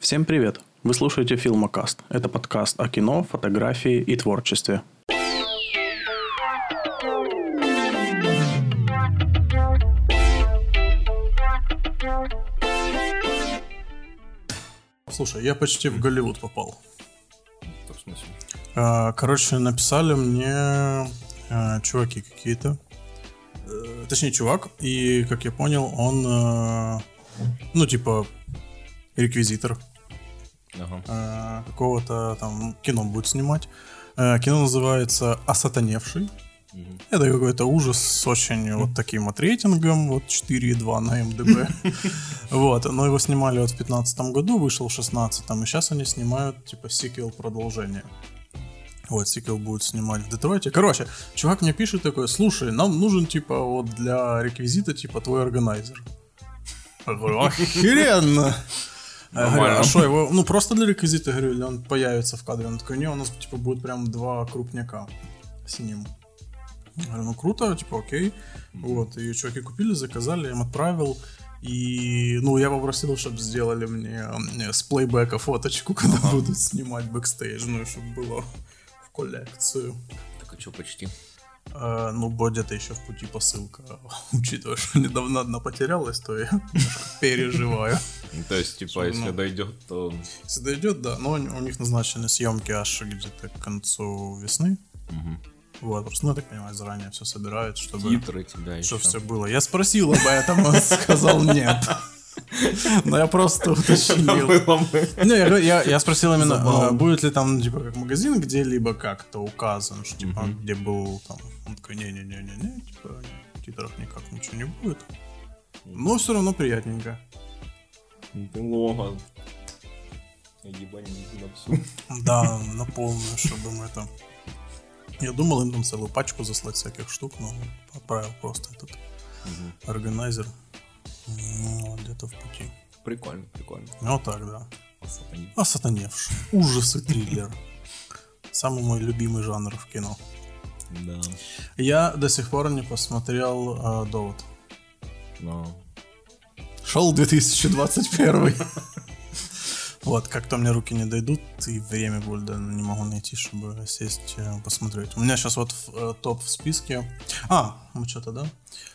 Всем привет! Вы слушаете Филмокаст. Это подкаст о кино, фотографии и творчестве. Слушай, я почти в Голливуд попал. В смысле? А, Короче, написали мне а, чуваки какие-то. Э, Точнее, чувак. И, как я понял, он, э, ну, типа, реквизитор Ага. э, какого-то там кино будет снимать. Э, Кино называется «Осатаневший». Это какой-то ужас с очень вот таким вот рейтингом, вот 4,2 на МДБ. Вот, но его снимали вот в 15 году, вышел в 16 и сейчас они снимают, типа, сиквел продолжение. Вот, сиквел будет снимать в Детройте. Короче, чувак мне пишет такой, слушай, нам нужен, типа, вот для реквизита, типа, твой органайзер. Я говорю, охеренно! Я говорю, а что его, ну просто для реквизита, говорю, или он появится в кадре. Он такой, не, у нас типа будет прям два крупняка с ним. Я говорю, ну круто, типа окей. Вот, и чуваки купили, заказали, я им отправил. И, ну, я попросил, чтобы сделали мне э, с плейбека фоточку, когда будут снимать бэкстейдж, ну, чтобы было в коллекцию. Так а что почти? Э, ну, будет еще в пути посылка. Учитывая, что недавно одна потерялась, то я переживаю. Ну, то есть, типа, если дойдет, то... Если дойдет, да. Но у них назначены съемки аж где-то к концу весны. Вот, просто, ну, я так понимаю, заранее все собирают, чтобы, Титры тебя чтобы все было. Я спросил об этом, он сказал нет. Но я просто уточнил. Не, я, говорю, я, я спросил именно, а, будет ли там, типа, как магазин где-либо как-то указан, что, типа, где был там, он такой, не-не-не-не-не, типа, в титрах никак ничего не будет. Но все равно приятненько. Всю. Да, на полную, чтобы мы это... Я думал им там целую пачку заслать всяких штук, но отправил просто этот органайзер. Ну, где-то в пути. Прикольно, прикольно. Ну, вот так, да. Осатанить. А сатаневший. Ужасы, триллер. Самый мой любимый жанр в кино. Да. Я до сих пор не посмотрел э, «Довод». Но... Шел 2021. Вот, как-то мне руки не дойдут, и время будет, да, не могу найти, чтобы сесть э, посмотреть. У меня сейчас вот в- э, топ в списке. А, мы что-то, да?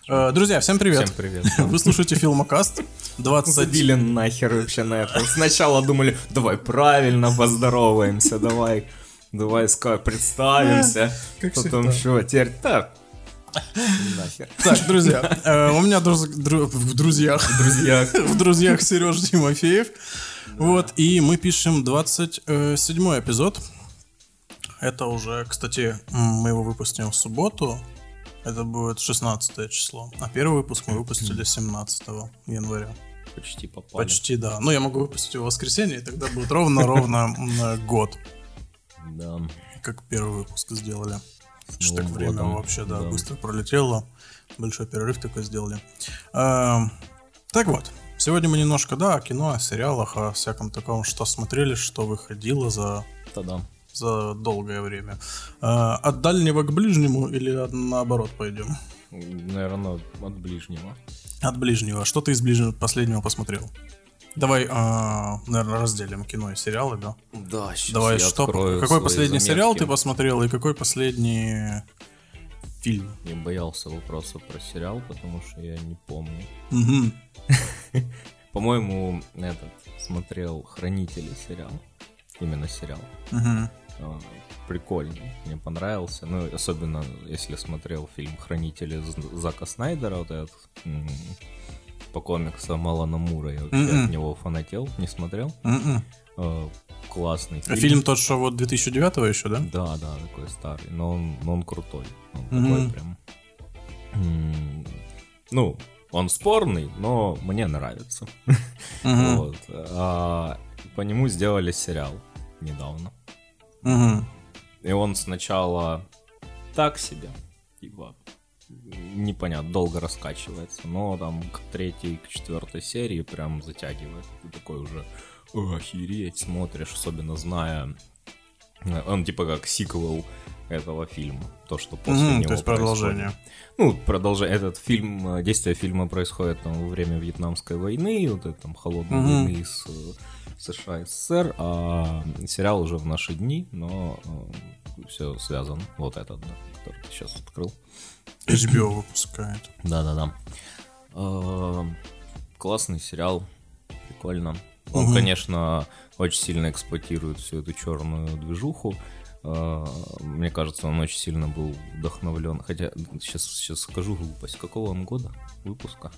Э, друзья, всем привет. Всем привет. Вы слушаете Филмокаст 20... Забили нахер вообще на это. Сначала думали, давай правильно поздороваемся, давай, давай представимся. Потом что, теперь так. Нахер. Так, друзья, э, у меня друз- дру- в друзьях, Друзья. в друзьях Сереж Тимофеев. Вот, и мы пишем 27 эпизод. Это уже, кстати, мы его выпустим в субботу. Это будет 16 число. А первый выпуск мы выпустили 17 января. Почти попали. Почти, да. Ну, я могу выпустить его в воскресенье, и тогда будет ровно-ровно м, год, Да. как первый выпуск сделали. Что так время вообще, да, быстро пролетело. Большой перерыв такой сделали. Эм, так вот, сегодня мы немножко, да, о кино, о сериалах, о всяком таком, что смотрели, что выходило за, Тогда. за долгое время. Э, от дальнего к ближнему или от- наоборот пойдем? Наверное, от ближнего. От ближнего. Что ты из ближнего последнего посмотрел? Давай, наверное, разделим кино и сериалы, да? Да, сейчас Давай, я что, открою какой свои последний заметки. сериал ты посмотрел и какой последний фильм? Я боялся вопроса про сериал, потому что я не помню. Мгм. По-моему, этот смотрел Хранители сериал. Именно сериал. А, Прикольный, мне понравился. Ну, особенно если смотрел фильм Хранители Зака Снайдера, вот этот по комиксам Алана Мура. Я вообще от него фанател, не смотрел. А, Классный А фильм. Фильм тот, что вот 2009 еще, да? Да, да, такой старый, но он, но он крутой. Он Мгм. такой прям. Ну, он спорный, но мне нравится. Мгм. Вот. А, по нему сделали сериал недавно. Мгм. И он сначала так себе, типа, непонятно, долго раскачивается, но там к третьей, к четвертой серии прям затягивает. Ты такой уже «О, охереть, смотришь, особенно зная Он типа как сиквел этого фильма. То, что после Мгм, него то есть происходит. продолжение. Ну, продолжение. Этот фильм, э, действие фильма происходит там, во время Вьетнамской войны, вот это там холодной Мгм. войны с э, США и СССР, а сериал уже в наши дни, но все связано. Вот этот, да, который ты сейчас открыл. HBO выпускает. Да-да-да. Э, Классный сериал, прикольно. Он, конечно, очень сильно эксплуатирует всю эту черную движуху. Э, Мне кажется, он очень сильно был вдохновлен. Хотя сейчас, сейчас скажу глупость. Какого он года выпуска?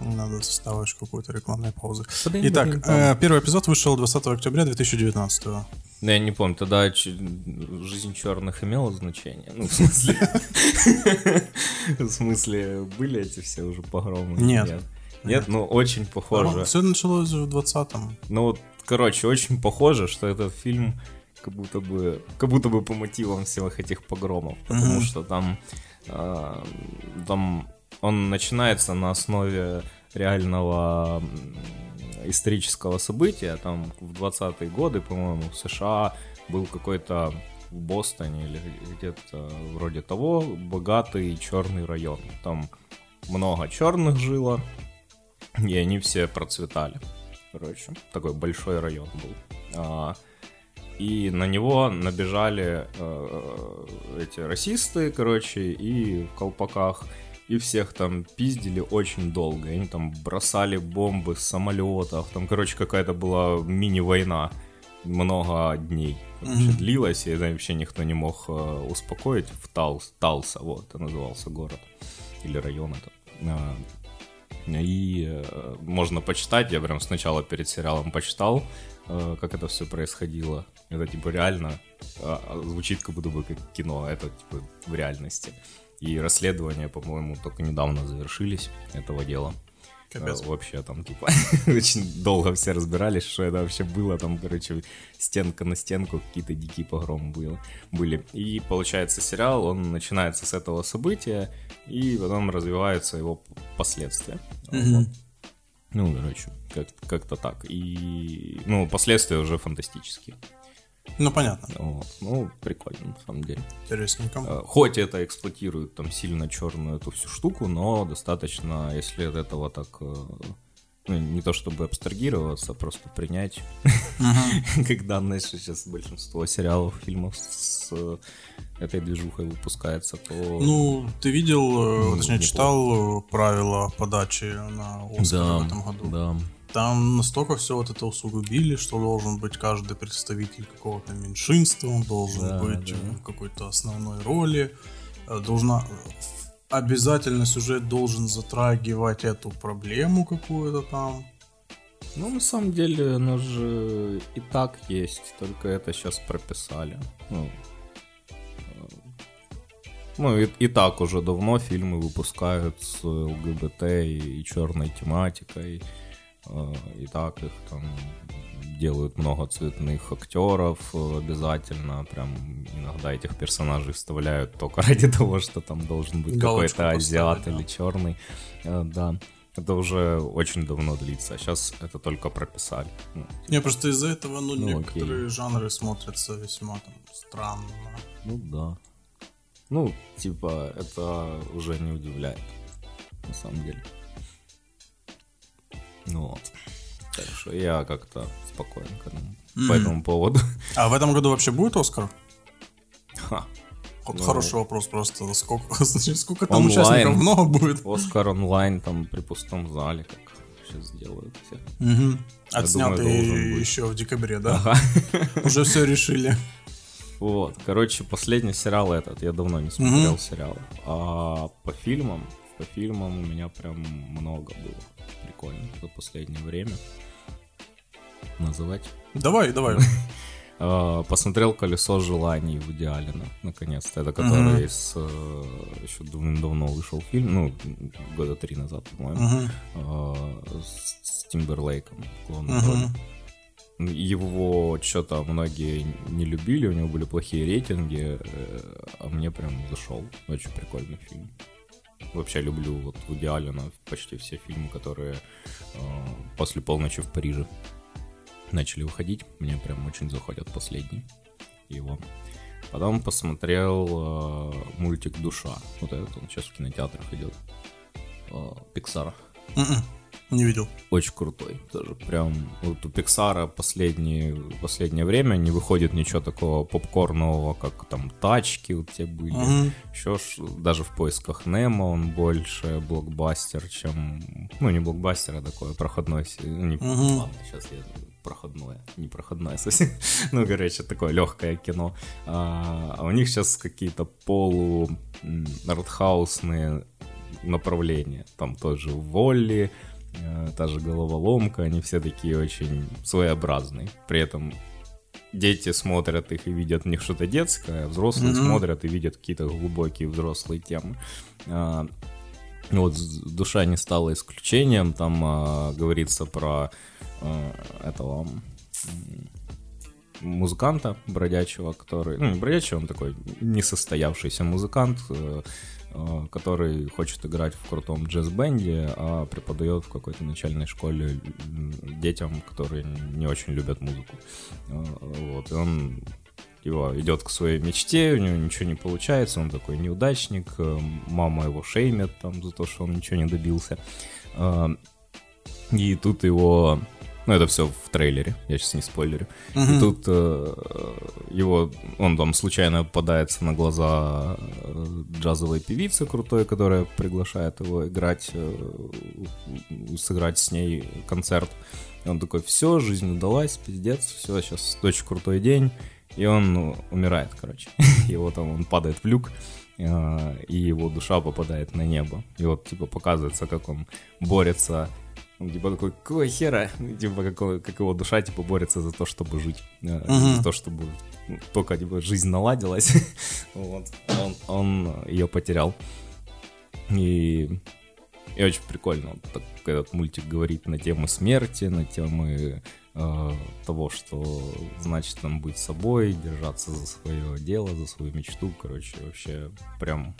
Надо составить какую-то рекламную паузу. Подым, Итак, там. э, первый эпизод вышел 20 октября 2019 Ну, я не помню, тогда ч- жизнь черных имела значение. Ну, в смысле... В смысле, были эти все уже погромы? Нет. Нет, ну очень похоже. Все началось в 20-м. Ну вот, короче, очень похоже, что этот фильм как будто бы, как будто бы по мотивам всех этих погромов, потому Мгм. что там, а, там он начинается на основе реального исторического события. Там в 20-е годы, по-моему, в США был какой-то в Бостоне или где-то вроде того богатый черный район. Там много черных жило, и они все процветали. Короче, такой большой район был. А, и на него набежали э, эти расисты, короче, и в колпаках, и всех там пиздили очень долго. Они там бросали бомбы с самолетов. Там, короче, какая-то была мини-война. Много дней короче, Мгм. длилась, и вообще никто не мог э, успокоить. В Талс, Талса, вот, это назывался город. Или район это. И э, можно почитать, я прям сначала перед сериалом почитал, э, как это все происходило. Это типа реально а, звучит как будто бы как кино, это типа в реальности. И расследования, по-моему, только недавно завершились этого дела. Капец. Э, Вообще там типа очень долго все разбирались, что это вообще было. Там, короче, стенка на стенку, какие-то дикие погромы было- были. И получается сериал, он начинается с этого события, и потом развиваются его последствия. Вот. Ну, короче, как- как-то так. И, ну, последствия уже фантастические. Ну, понятно. Вот. Ну, прикольно, на самом деле. Интересненько. Э, Хоть это эксплуатирует там сильно черную эту всю штуку, но достаточно, если от этого так, э, ну, не то чтобы абстрагироваться, а просто принять, как данное, что сейчас большинство сериалов, фильмов с э, этой движухой выпускается, то... Ну, ты видел, Ну, точнее, читал правила подачи на Оскар в этом году? да. Там настолько все вот это усугубили, что должен быть каждый представитель какого-то меньшинства, он должен Да, быть да. в какой-то основной роли, э, должна обязательно сюжет должен затрагивать эту проблему какую-то там. Ну, на самом деле, оно же и так есть, только это сейчас прописали. Ну, э, ну и, и так уже давно фильмы выпускают с ЛГБТ и, и черной тематикой. И так их там делают много цветных актеров обязательно. Прям иногда этих персонажей вставляют только ради того, что там должен быть Галочку какой-то азиат да. или черный. Да. Это уже очень давно длится. Сейчас это только прописали. Ну, Не, просто из-за этого, ну, Ну, некоторые жанры смотрятся весьма там странно. Ну да. Ну, типа, это уже не удивляет, на самом деле. Ну вот. Так что я как-то спокоен к этому, по этому поводу. А в этом году вообще будет Оскар? Ха. Вот Ну. хороший вопрос просто. Сколько, значит, сколько там Онлайн. участников? Много будет? Оскар онлайн там при пустом зале, как сейчас делают все. Угу. Я Отснятый думаю, еще в декабре, да? Ага. Уже все решили. Вот, короче, последний сериал этот, я давно не смотрел сериал. А по фильмам, по фильмам у меня прям много было прикольно за последнее время. Называть. Давай, давай. А, Посмотрел «Колесо желаний» в Аллена, наконец-то. Это который с, э, еще давно вышел фильм, ну, года три назад, по-моему, а, с, Тимберлейком. в главной Мгм. роли. Его что-то многие не любили, у него были плохие рейтинги, э, а мне прям зашел. Очень прикольный фильм. Вообще люблю вот Вуди Аллена почти все фильмы, которые э, после полночи в Париже начали выходить. Мне прям очень заходят последние. его. Потом посмотрел э, мультик «Душа». Вот этот он сейчас в кинотеатрах идет. Э, Пиксара. Мгм. Не видел. Очень крутой. Тоже прям вот у Пиксара последние, последнее время не выходит ничего такого попкорнового, как там тачки вот те были. Мгм. Еще ж, даже в поисках Немо он больше блокбастер, чем... Ну, не блокбастер, а такое проходное... ну, не- Мгм. Ладно, сейчас я... Проходное, не проходное совсем. ну, короче, такое легкое кино. А, а у них сейчас какие-то полу артхаусные направления. Там тоже Волли, та же головоломка, они все такие очень своеобразные. При этом дети смотрят их и видят в них что-то детское, а взрослые Мгм. смотрят и видят какие-то глубокие взрослые темы. А, вот «З- душа не стала исключением. Там а, говорится про а, этого музыканта бродячего, который... Ну, бродячий, он такой несостоявшийся музыкант, э, э, который хочет играть в крутом джаз-бенде, а преподает в какой-то начальной школе детям, которые не очень любят музыку. Э, Вот, и он его идет к своей мечте, у него ничего не получается, он такой неудачник, э, мама его шеймит там за то, что он ничего не добился. Э, И тут его... Ну, это все в трейлере, я сейчас не спойлерю. И Мгм. тут э, его, он там случайно попадается на глаза э, джазовой певицы крутой, которая приглашает его играть, э, сыграть с ней концерт. И он такой, все, жизнь удалась, пиздец, все, сейчас очень крутой день. И он ну, умирает, короче. Его там, он падает в люк, э, и его душа попадает на небо. И вот, типа, показывается, как он борется типа такой, какого хера? Ну, Типа, как, как его душа, типа, борется за то, чтобы жить. Мгм. За то, чтобы ну, только, типа, жизнь наладилась. вот. Он, он ее потерял. И, и очень прикольно. Так этот мультик говорит на темы смерти, на темы э, того, что значит там быть собой, держаться за свое дело, за свою мечту. Короче, вообще прям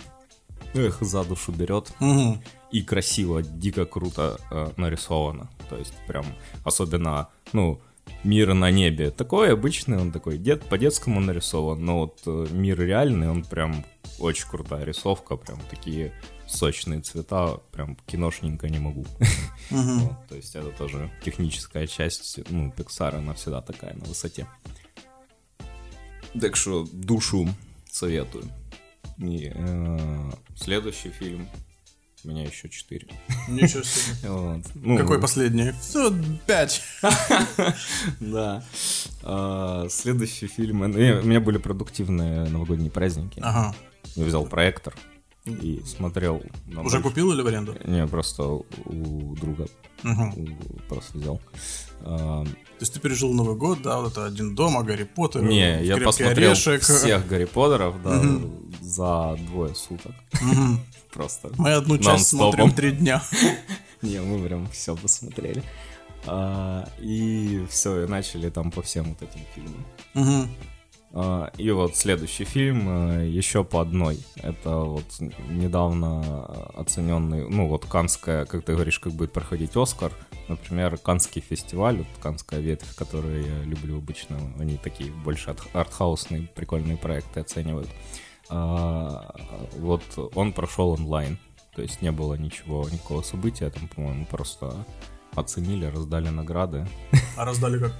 эх, за душу берет Мгм. и красиво, дико круто э, нарисовано. То есть прям особенно, ну, мир на небе такой обычный, он такой дет, по-детскому нарисован, но вот э, мир реальный, он прям очень крутая рисовка, прям такие сочные цвета, прям киношненько не могу. Мгм. Вот, то есть это тоже техническая часть, ну, Pixar, она всегда такая на высоте. Так что душу советую. И, э, следующий фильм у меня еще четыре. Ничего себе. Вот. Ну, Какой последний? Пять. Да. А, следующий фильм. ну, я- У меня были продуктивные новогодние праздники. Ага. Я взял проектор и смотрел. Уже больш- купил или в аренду? Не, просто у друга Мгм. у- просто взял. А, То есть ты пережил Новый год, да, вот это один дома, Гарри Поттер, Не, я посмотрел орешек. всех Гарри Поттеров, да, за двое суток. Мгм. Просто. Мы одну часть смотрим три дня. Не, мы прям все посмотрели. А, и все, и начали там по всем вот этим фильмам. Мгм. И вот следующий фильм э, еще по одной. Это вот недавно оцененный, ну вот Канская, как ты говоришь, как будет проходить Оскар. Например, Канский фестиваль, вот Канская ветвь, которую я люблю обычно. Они такие больше арт- артхаусные, прикольные проекты оценивают. А, Вот он прошел онлайн. То есть не было ничего, никакого события. Там, по-моему, просто оценили, раздали награды. А раздали как?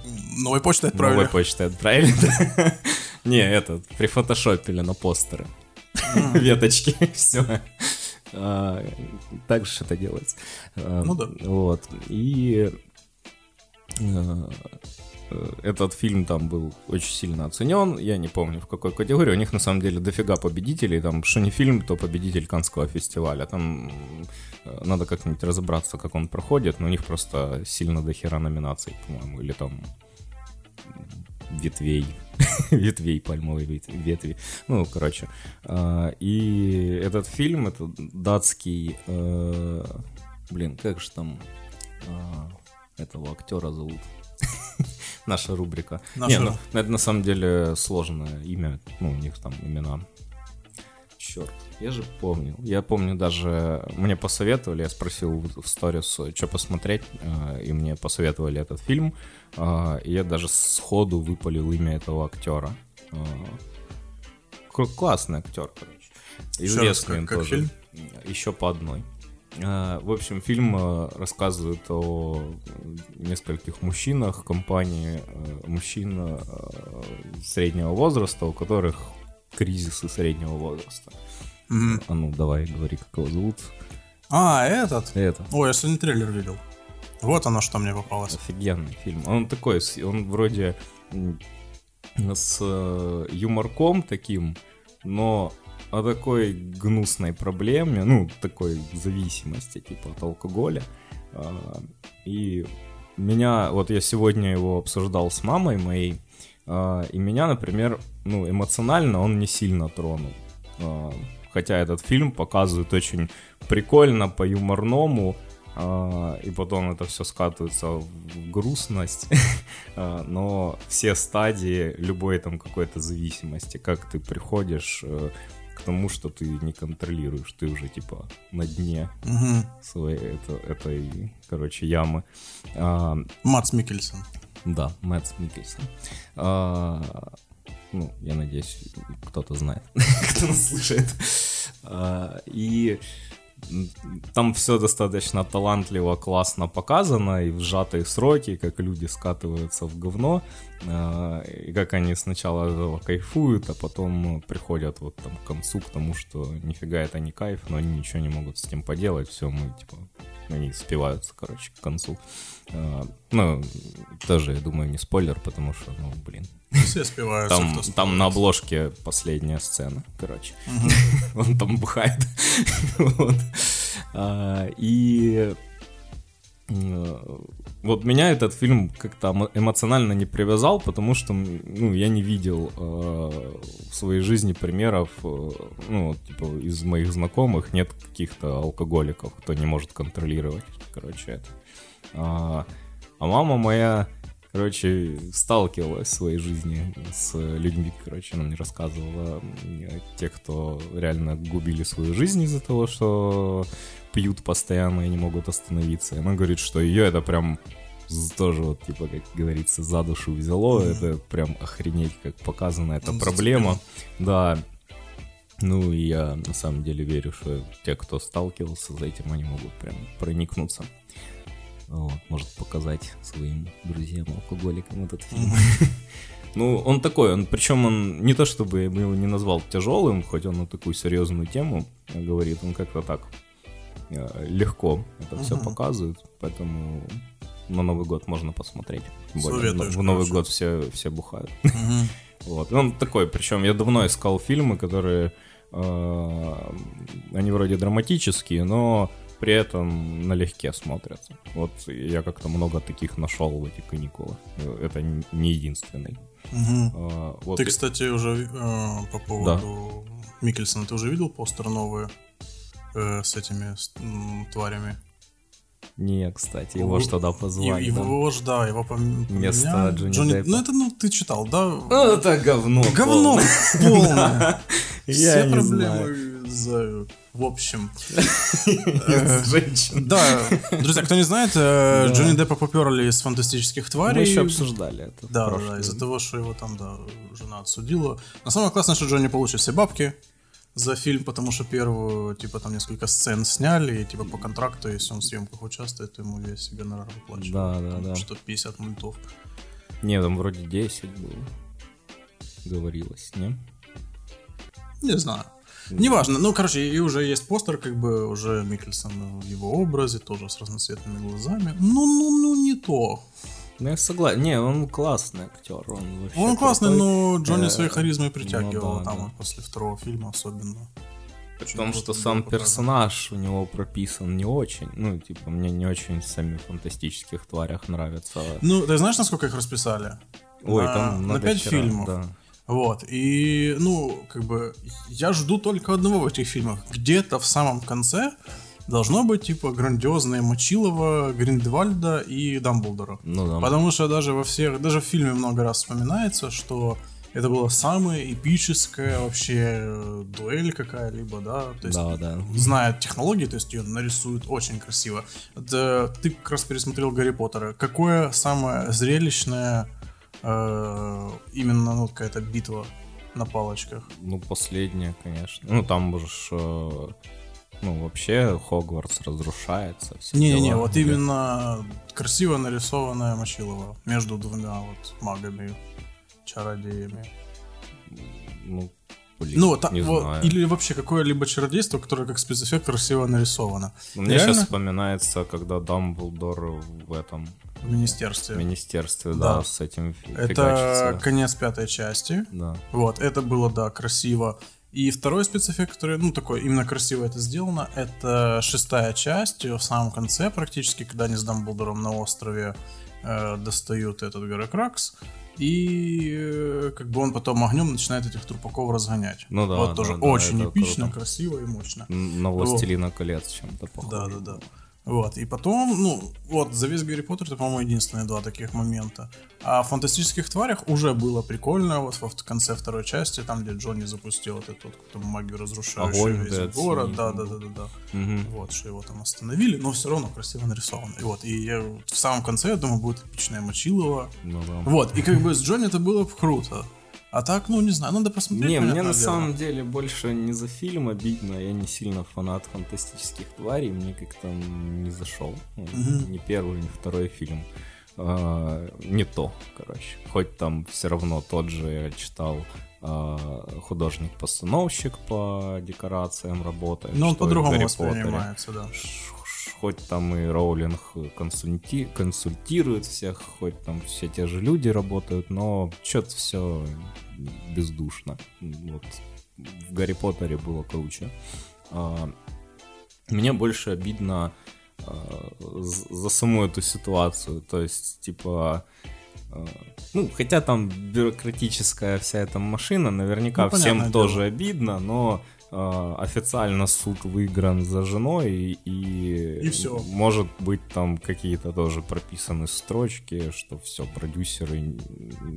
Новой почтой Новой отправили? почтой отправили. да. Не, этот, прифотошопили на постеры. Веточки, все. Так же это делается. А, Ну да. Вот. И э, э, этот фильм там был очень сильно оценен. Я не помню в какой категории. У них на самом деле дофига победителей. Там что не фильм, то победитель Канского фестиваля. Там э, надо как-нибудь разобраться, как он проходит. Но у них просто сильно дохера номинаций, по-моему. Или там ветвей. ветвей пальмовой вет- ветви. Ну, короче. А, И этот фильм, это датский... э, Блин, как же там а, этого актера зовут? Наша рубрика. Наша Не, ну, это на самом деле сложное имя. Ну, у них там имена. Черт, я же помню. Я помню даже, мне посоветовали, я спросил в сторис, что посмотреть, э, и мне посоветовали этот фильм, э, и я даже сходу выпалил имя этого актера. К- классный актер, короче. Известный он тоже. фильм? Еще по одной. В общем, фильм э, рассказывает о нескольких мужчинах, компании э, мужчин э, среднего возраста, у которых кризисы среднего возраста. Мгм. А ну, давай, говори, как его зовут. А, этот? Это. Ой, я сегодня трейлер видел. Вот оно, что мне попалось. Офигенный фильм. Он такой, он вроде с э, юморком таким, но о такой гнусной проблеме, ну, такой зависимости, типа от алкоголя. А, И меня, вот я сегодня его обсуждал с мамой моей, а, и меня, например, ну, эмоционально он не сильно тронул. Хотя этот фильм показывает очень прикольно, по-юморному, а, и потом это все скатывается в грустность, А, но все стадии любой там какой-то зависимости, как ты приходишь э, к тому, что ты не контролируешь, ты уже типа на дне Мгм. своей это- этой, короче, ямы. А, Мац Микельсон. да, Мэтт Микельсон. А, ну, я надеюсь, кто-то знает, кто нас слушает. А, и там все достаточно талантливо, классно показано, и в сжатые сроки, как люди скатываются в говно, а, и как они сначала кайфуют, а потом приходят вот там к концу, к тому, что нифига это не кайф, но они ничего не могут с этим поделать, все, мы типа они спиваются, короче, к концу. А, Ну, тоже, я думаю, не спойлер, потому что, ну, блин. Все спеваются. Там, там на обложке последняя сцена, короче. Он там бухает. Вот. А, И э, вот меня этот фильм как-то эмо- эмоционально не привязал, потому что, ну, я не видел э, в своей жизни примеров, э, ну, типа, из моих знакомых нет каких-то алкоголиков, кто не может контролировать, короче, это. А, а мама моя, короче, сталкивалась в своей жизни с людьми, короче, она мне рассказывала, м, тех, кто реально губили свою жизнь из-за того, что пьют постоянно и не могут остановиться. И она говорит, что ее это прям тоже вот, типа, как говорится, за душу взяло. Это прям охренеть, как показана эта Ну, проблема. Да. Ну, и я на самом деле верю, что те, кто сталкивался с этим, они могут прям проникнуться. Вот, может показать своим друзьям-алкоголикам этот фильм. Ну, он такой, он, причем он не то чтобы я бы его не назвал тяжелым, хоть он на такую серьезную тему говорит, он как-то так э, легко это все показывает, поэтому на Новый год можно посмотреть. Тем более, Советуешь, в Новый год все, все бухают. Вот. и Он такой, причем я давно искал фильмы, которые э, они вроде драматические, но при этом налегке смотрятся. Вот я как-то много таких нашел в эти каникулы. Это не единственный. А, вот Ты, кстати, уже э, по поводу Микельсона, ты уже видел постер новые э, с этими с, м, тварями? Не, кстати, его ж туда И- позвали. да. Его ж, да, его пом- Вместо поменяли. Джонни Деппа. Ну, это, ну, ты читал, да? Ну, это говно. Говно полное. Я Все не проблемы за... В общем. Из женщин. Да, друзья, кто не знает, э, Джонни Деппа поперли из фантастических Мы тварей. еще обсуждали это. Да, да, из-за того, что его там, да, жена отсудила. Но самое классное, что Джонни получит все бабки за фильм, потому что первую, типа, там несколько сцен сняли, и, типа, по контракту, если он в съемках участвует, то ему весь гонорар выплачивают. Да, да, да. Что 50 мультов. Не, там вроде 10 было. Говорилось, не? Не знаю. Неважно. Ну, короче, и уже есть постер, как бы, уже Микельсон в его образе, тоже с разноцветными глазами. Ну, ну, ну, не то. Ну, я согласен. Не, он классный актер. Он, вообще Он классный, крутой. но Джонни Э, своей харизмой притягивал, ну да, там, да. после второго фильма особенно. Потому что сам персонаж у него прописан не очень. Ну, типа, мне не очень сами в фантастических тварях нравятся. Ну, ты знаешь, насколько их расписали? Ой, на, там на на 5 дохера, фильмов. да. Вот. И, ну, как бы, я жду только одного в этих фильмах. Где-то в самом конце должно быть, типа, грандиозное Мочилова, Гриндевальда и Дамблдора. Ну да. Потому что даже во всех, даже в фильме много раз вспоминается, что это была самая эпическая вообще э, дуэль какая-либо, да, то есть Да, да. знает технологии, то есть ее нарисуют очень красиво. Это, ты как раз пересмотрел Гарри Поттера. Какое самое зрелищное именно ну, какая-то битва на палочках. Ну, последняя, конечно. Ну, там уже э, ну, вообще Хогвартс разрушается. все Не-не, дела. вот именно красиво нарисованная Мочилова между двумя вот магами, чародеями. Ну, блин, Ну, та- не вот, знаю. или вообще какое-либо чародейство, которое как спецэффект красиво нарисовано. Мне Реально? сейчас вспоминается, когда Дамблдор в этом В министерстве. министерстве, да, Да. с этим Это конец пятой части. Да. Вот, это было, да, красиво. И второй спецэффект, который, ну, такой, именно красиво это сделано, это шестая часть, в самом конце практически, когда они с Дамблдором на острове э, достают этот Горокракс, и э, как бы он потом огнем начинает этих трупаков разгонять. Ну да, Вот да, тоже да, очень эпично, круто. красиво и мощно. На Властелина колец чем-то похоже. Да, да, да. Вот, и потом, ну, вот, за весь Гарри Поттер это, по-моему, единственные два таких момента. А в фантастических тварях уже было прикольно, вот во в конце второй части, там, где Джонни запустил вот эту вот магию, разрушающую Огонь, весь да, город, да, да, да, да, да. Мгм. Вот, что его там остановили, но все равно красиво нарисовано. И вот, и я в самом конце, я думаю, будет эпичная Мочилова. Ну да. Вот, и как бы с Джонни это было бы круто. А так, ну, не знаю, надо посмотреть. Не, мне на дело. самом деле больше не за фильм обидно, я не сильно фанат фантастических тварей, мне как-то не зашел. Ну, Ни первый, ни второй фильм. А, не то, короче. Хоть там все равно тот же я читал а, художник-постановщик по декорациям работает. Но он по-другому Поттере. воспринимается, да. Хоть там и Роулинг консульти... консультирует всех, хоть там все те же люди работают, но что-то все бездушно. Вот в Гарри Поттере было круче. А, Мне больше обидно а, за саму эту ситуацию. То есть, типа, а, ну, хотя там бюрократическая вся эта машина, наверняка Ну, всем дело. тоже обидно, но официально суд выигран за женой, и, и, всё. может быть там какие-то тоже прописаны строчки, что все, продюсеры,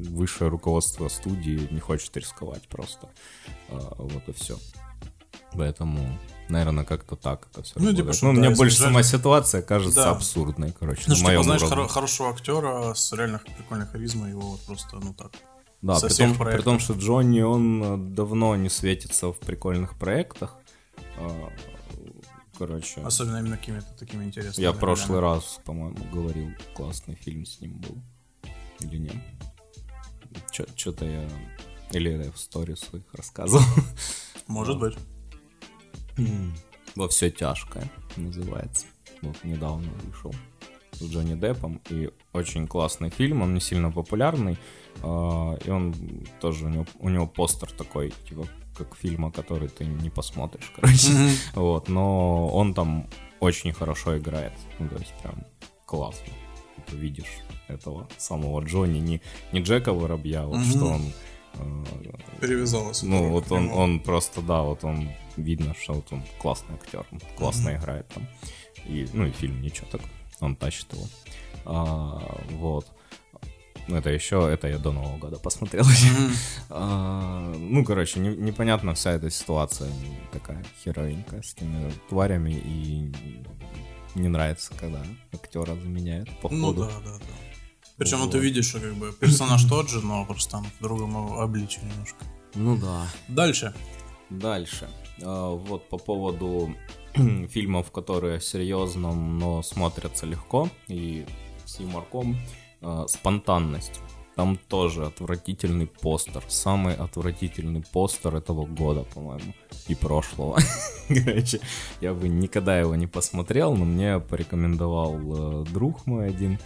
высшее руководство студии не хочет рисковать просто. А, вот и все. Поэтому, наверное, как-то так это все Ну, типа, что Ну, да, мне больше сама ситуация кажется Да. абсурдной, короче, Ну, что, типа, знаешь, хоро- хорошего актера с реально прикольной харизмой, его вот просто, ну так. Да, при том, при том, что Джонни, он э, давно не светится в прикольных проектах. А, Короче, Особенно именно какими-то такими интересными. я в прошлый раз, по-моему, говорил, классный фильм с ним был. Или нет? Что-то я... Или я в сторис своих рассказывал. Может быть. Во все тяжкое называется. Вот недавно вышел с Джонни Деппом. И очень классный фильм, он не сильно популярный. А, И он тоже, у него, у него постер такой, типа, как фильма, который ты не посмотришь, короче. Вот, но он там очень хорошо играет. Ну, то есть прям классно. Ты видишь этого самого Джонни, не, не Джека Воробья, вот Мгм. что он э, Перевязалось. ну, вот он, он просто, да, вот он видно, что вот он классный актер, он классно играет там. И, ну, и фильм ничего так, он тащит его. А, вот. Ну, Это еще, это я до Нового года посмотрел. А, ну, короче, не- непонятна вся эта ситуация такая херовенькая с этими тварями, и не нравится, когда актера заменяют по Ну да, да, да. Причем Вот. ты видишь, что как бы персонаж тот же, но просто там в другом обличии немножко. Ну да. Дальше. Дальше. А, Вот по поводу фильмов, которые серьезно, но смотрятся легко и с юморком. А, Спонтанность. Там тоже отвратительный постер. Самый отвратительный постер этого года, по-моему. И прошлого. Короче, я бы никогда его не посмотрел, но мне порекомендовал э, друг мой один.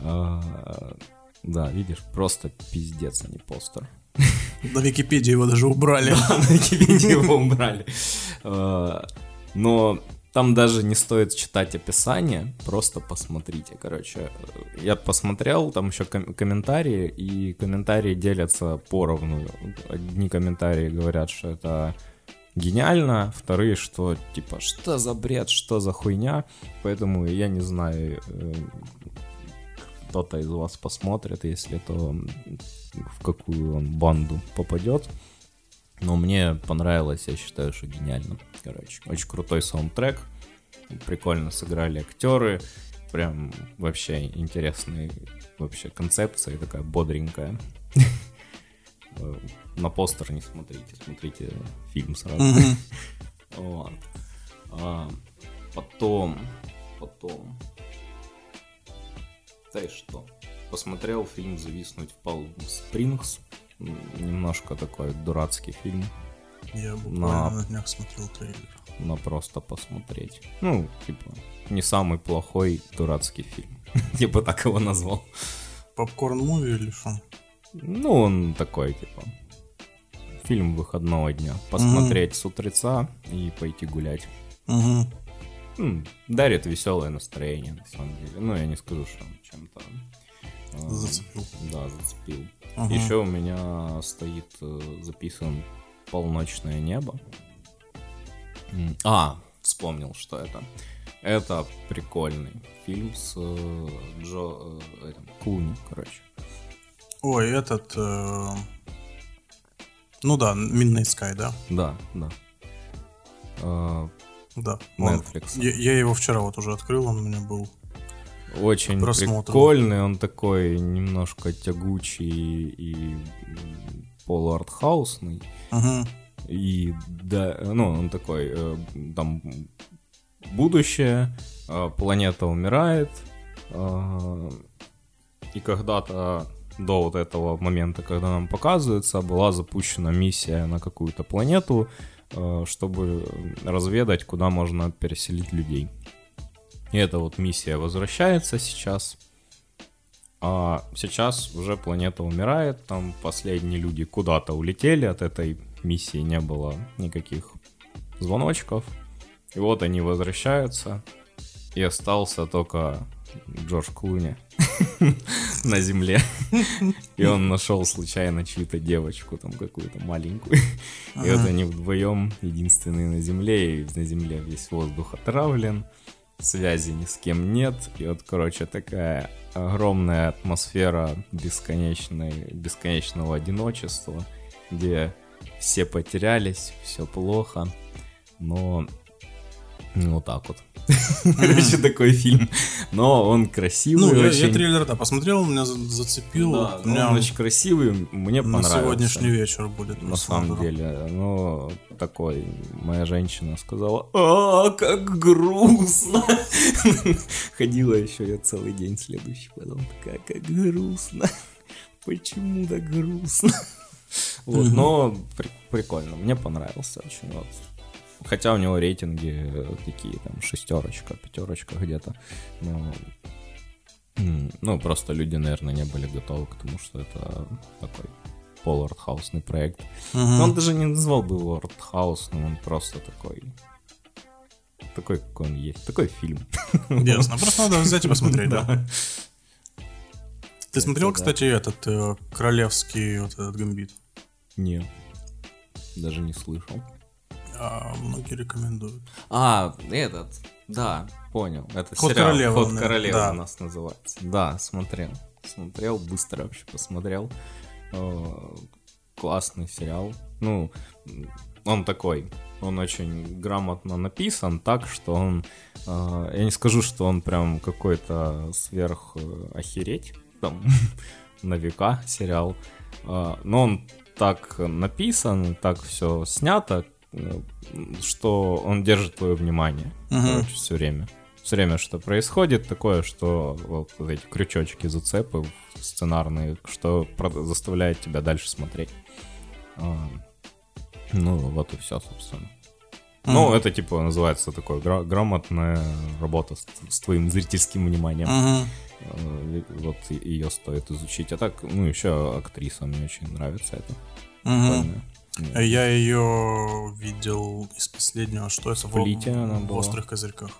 А, Да, видишь, просто пиздец, а не постер. На Википедии его даже убрали. на Википедии его убрали. Э, Но там даже не стоит читать описание, просто посмотрите. Короче, э, я посмотрел, там еще ком- комментарии, и комментарии делятся поровну. Одни комментарии говорят, что это гениально, вторые, что типа, что за бред, что за хуйня. Поэтому я не знаю, э, кто-то из вас посмотрит, если то в какую он банду попадет. Но мне понравилось, я считаю, что гениально. Короче, очень крутой саундтрек. Прикольно сыграли актеры. Прям вообще интересные вообще концепция, такая бодренькая. На постер не смотрите, смотрите фильм сразу. Вот. А, потом, потом... Знаешь что? Посмотрел фильм «Зависнуть в Палм Спрингс». Немножко такой дурацкий фильм, Я буквально На- на днях смотрел трейлер. но просто посмотреть. Ну, типа, не самый плохой дурацкий фильм. Я бы так его назвал. Попкорн-муви или что? Ну, он такой, типа, фильм выходного дня. Посмотреть с утреца и пойти гулять. Угу. Дарит веселое настроение, на самом деле. Ну, я не скажу, что он чем-то... Зацепил. Да, зацепил. Ага. Еще у меня стоит э, записан «Полночное небо». А, вспомнил, что это. Это прикольный фильм с э, Джо... э, этим, Клуни, короче. Ой, этот... э, Ну да, Midnight Sky, да? Да, да. Э, Да. Он- Netflix. Я, я его вчера вот уже открыл, он у меня был. Очень просмотру. прикольный, он такой немножко тягучий и полуартхаусный. Угу. И да, ну, он такой, э, там, будущее, э, планета умирает, э, и когда-то до вот этого момента, когда нам показывается, была запущена миссия на какую-то планету, чтобы разведать, куда можно переселить людей. И эта вот миссия возвращается сейчас. А сейчас уже планета умирает, там последние люди куда-то улетели, от этой миссии не было никаких звоночков. И вот они возвращаются, и остался только Джордж Клуни на земле. И он нашел случайно чью-то девочку, там какую-то маленькую. И вот они вдвоем единственные на земле, и на земле весь воздух отравлен, связи ни с кем нет. И вот, короче, такая огромная атмосфера бесконечной, бесконечного одиночества, где все потерялись, все плохо, но ну вот так вот. Короче, такой фильм. Но он красивый Ну, я, трейлер, да, посмотрел, меня за- зацепил. Да, У меня он очень красивый, мне на понравился. сегодняшний вечер будет. На самом деле, ну, такой, моя женщина сказала, а, как грустно. Ходила еще я целый день следующий, потом такая, как грустно. Почему так грустно? Вот, но при- прикольно, мне понравился очень. Вот. Хотя у него рейтинги такие, там, шестерочка, пятерочка где-то. Но, ну, просто люди, наверное, не были готовы к тому, что это такой полуартхаусный проект. Но Он даже не назвал бы его артхаусным, он просто такой... Такой, какой он есть. Такой фильм. Ясно. Просто надо взять и посмотреть, да. Ты смотрел, кстати, этот э, королевский вот этот гамбит? Не. Даже не слышал. А, многие рекомендуют. А, этот, да, понял. Это Ход сериал королевы, Ход королевы Да. у нас называется. Да, смотрел. Смотрел, быстро вообще посмотрел. Э, Классный сериал. Ну, он такой, он очень грамотно написан, так что он, э, я не скажу, что он прям какой-то сверх э, охереть, там, на века сериал, э, но он так написан, так все снято, что он держит твое внимание, Мгм. короче, все время. Все время что происходит такое, что вот эти крючочки, зацепы сценарные, что заставляет тебя дальше смотреть. А, ну, вот и все, собственно. Ну, Мгм. это типа называется такое гра- грамотная работа с, с твоим зрительским вниманием. И Вот ее стоит изучить. А так, ну, еще актриса, мне очень нравится это. Мгм. Прикольная. Я ее видел из последнего, что это? В, она в была. острых козырьках.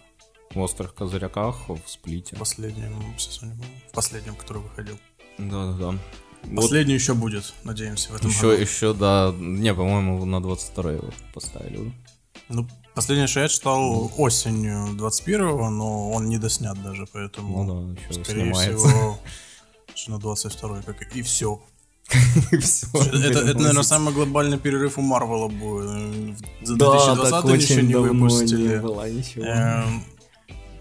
В острых козыряках, в сплите. В последнем сезоне. В последнем, который выходил. Да-да-да. Вот Последний еще будет, надеемся, в этом еще, году. еще, да, не, по-моему, на 22 его поставили. Ну, последнее, что я читал осенью 21-го, но он не доснят даже, поэтому, Ну да, еще скорее снимается. всего, на 22 как и все. Это, это, наверное, самый глобальный перерыв у Марвела будет. За Да, 2020 так еще не выпустили. не было ничего. Эм,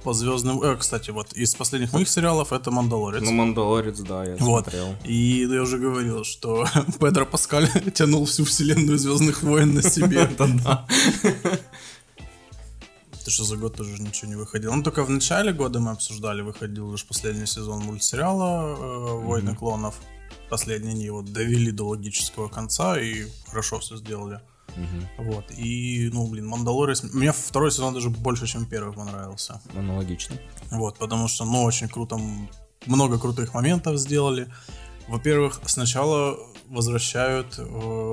по звездным... Э, кстати, вот из последних моих сериалов это «Мандалорец». Ну, Мандалорец, да, я Вот. смотрел. И я уже говорил, что Педро Паскаль тянул всю вселенную Звездных войн на себе. Да. Ты что за год тоже ничего не выходило? Ну, только в начале года мы обсуждали, выходил лишь последний сезон мультсериала э, «Войны клонов». Последние они его довели до логического конца и хорошо все сделали. Вот. И, ну, блин, «Мандалорец...» Мне второй сезон даже больше, чем первый понравился. Аналогично. Вот, потому что, ну, очень круто, много крутых моментов сделали. Во-первых, сначала возвращают э,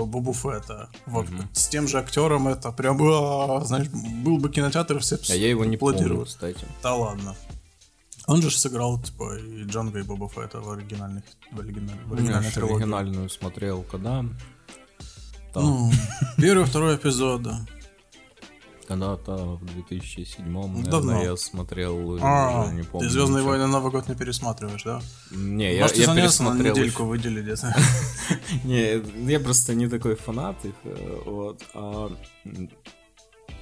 Бобу Фетта. Вот, с тем же актером это прям, а, знаешь, был бы кинотеатр, все А я его не аплодируют. кстати. Да ладно. Он же сыграл, типа, и Джанго, и Боба Фетта в оригинальных, в, оригинальной ж трилогии. оригинальную смотрел, когда? Там, Ну, первый, второй эпизод, да. Когда-то в 2007 Давно. наверное, я смотрел, А, уже не помню. ты Звездные войны Новый год не пересматриваешь, да? Не, я, Можете я заняться на пересмотрел недельку выделить где-то. Не, я просто не такой фанат их, э, вот. А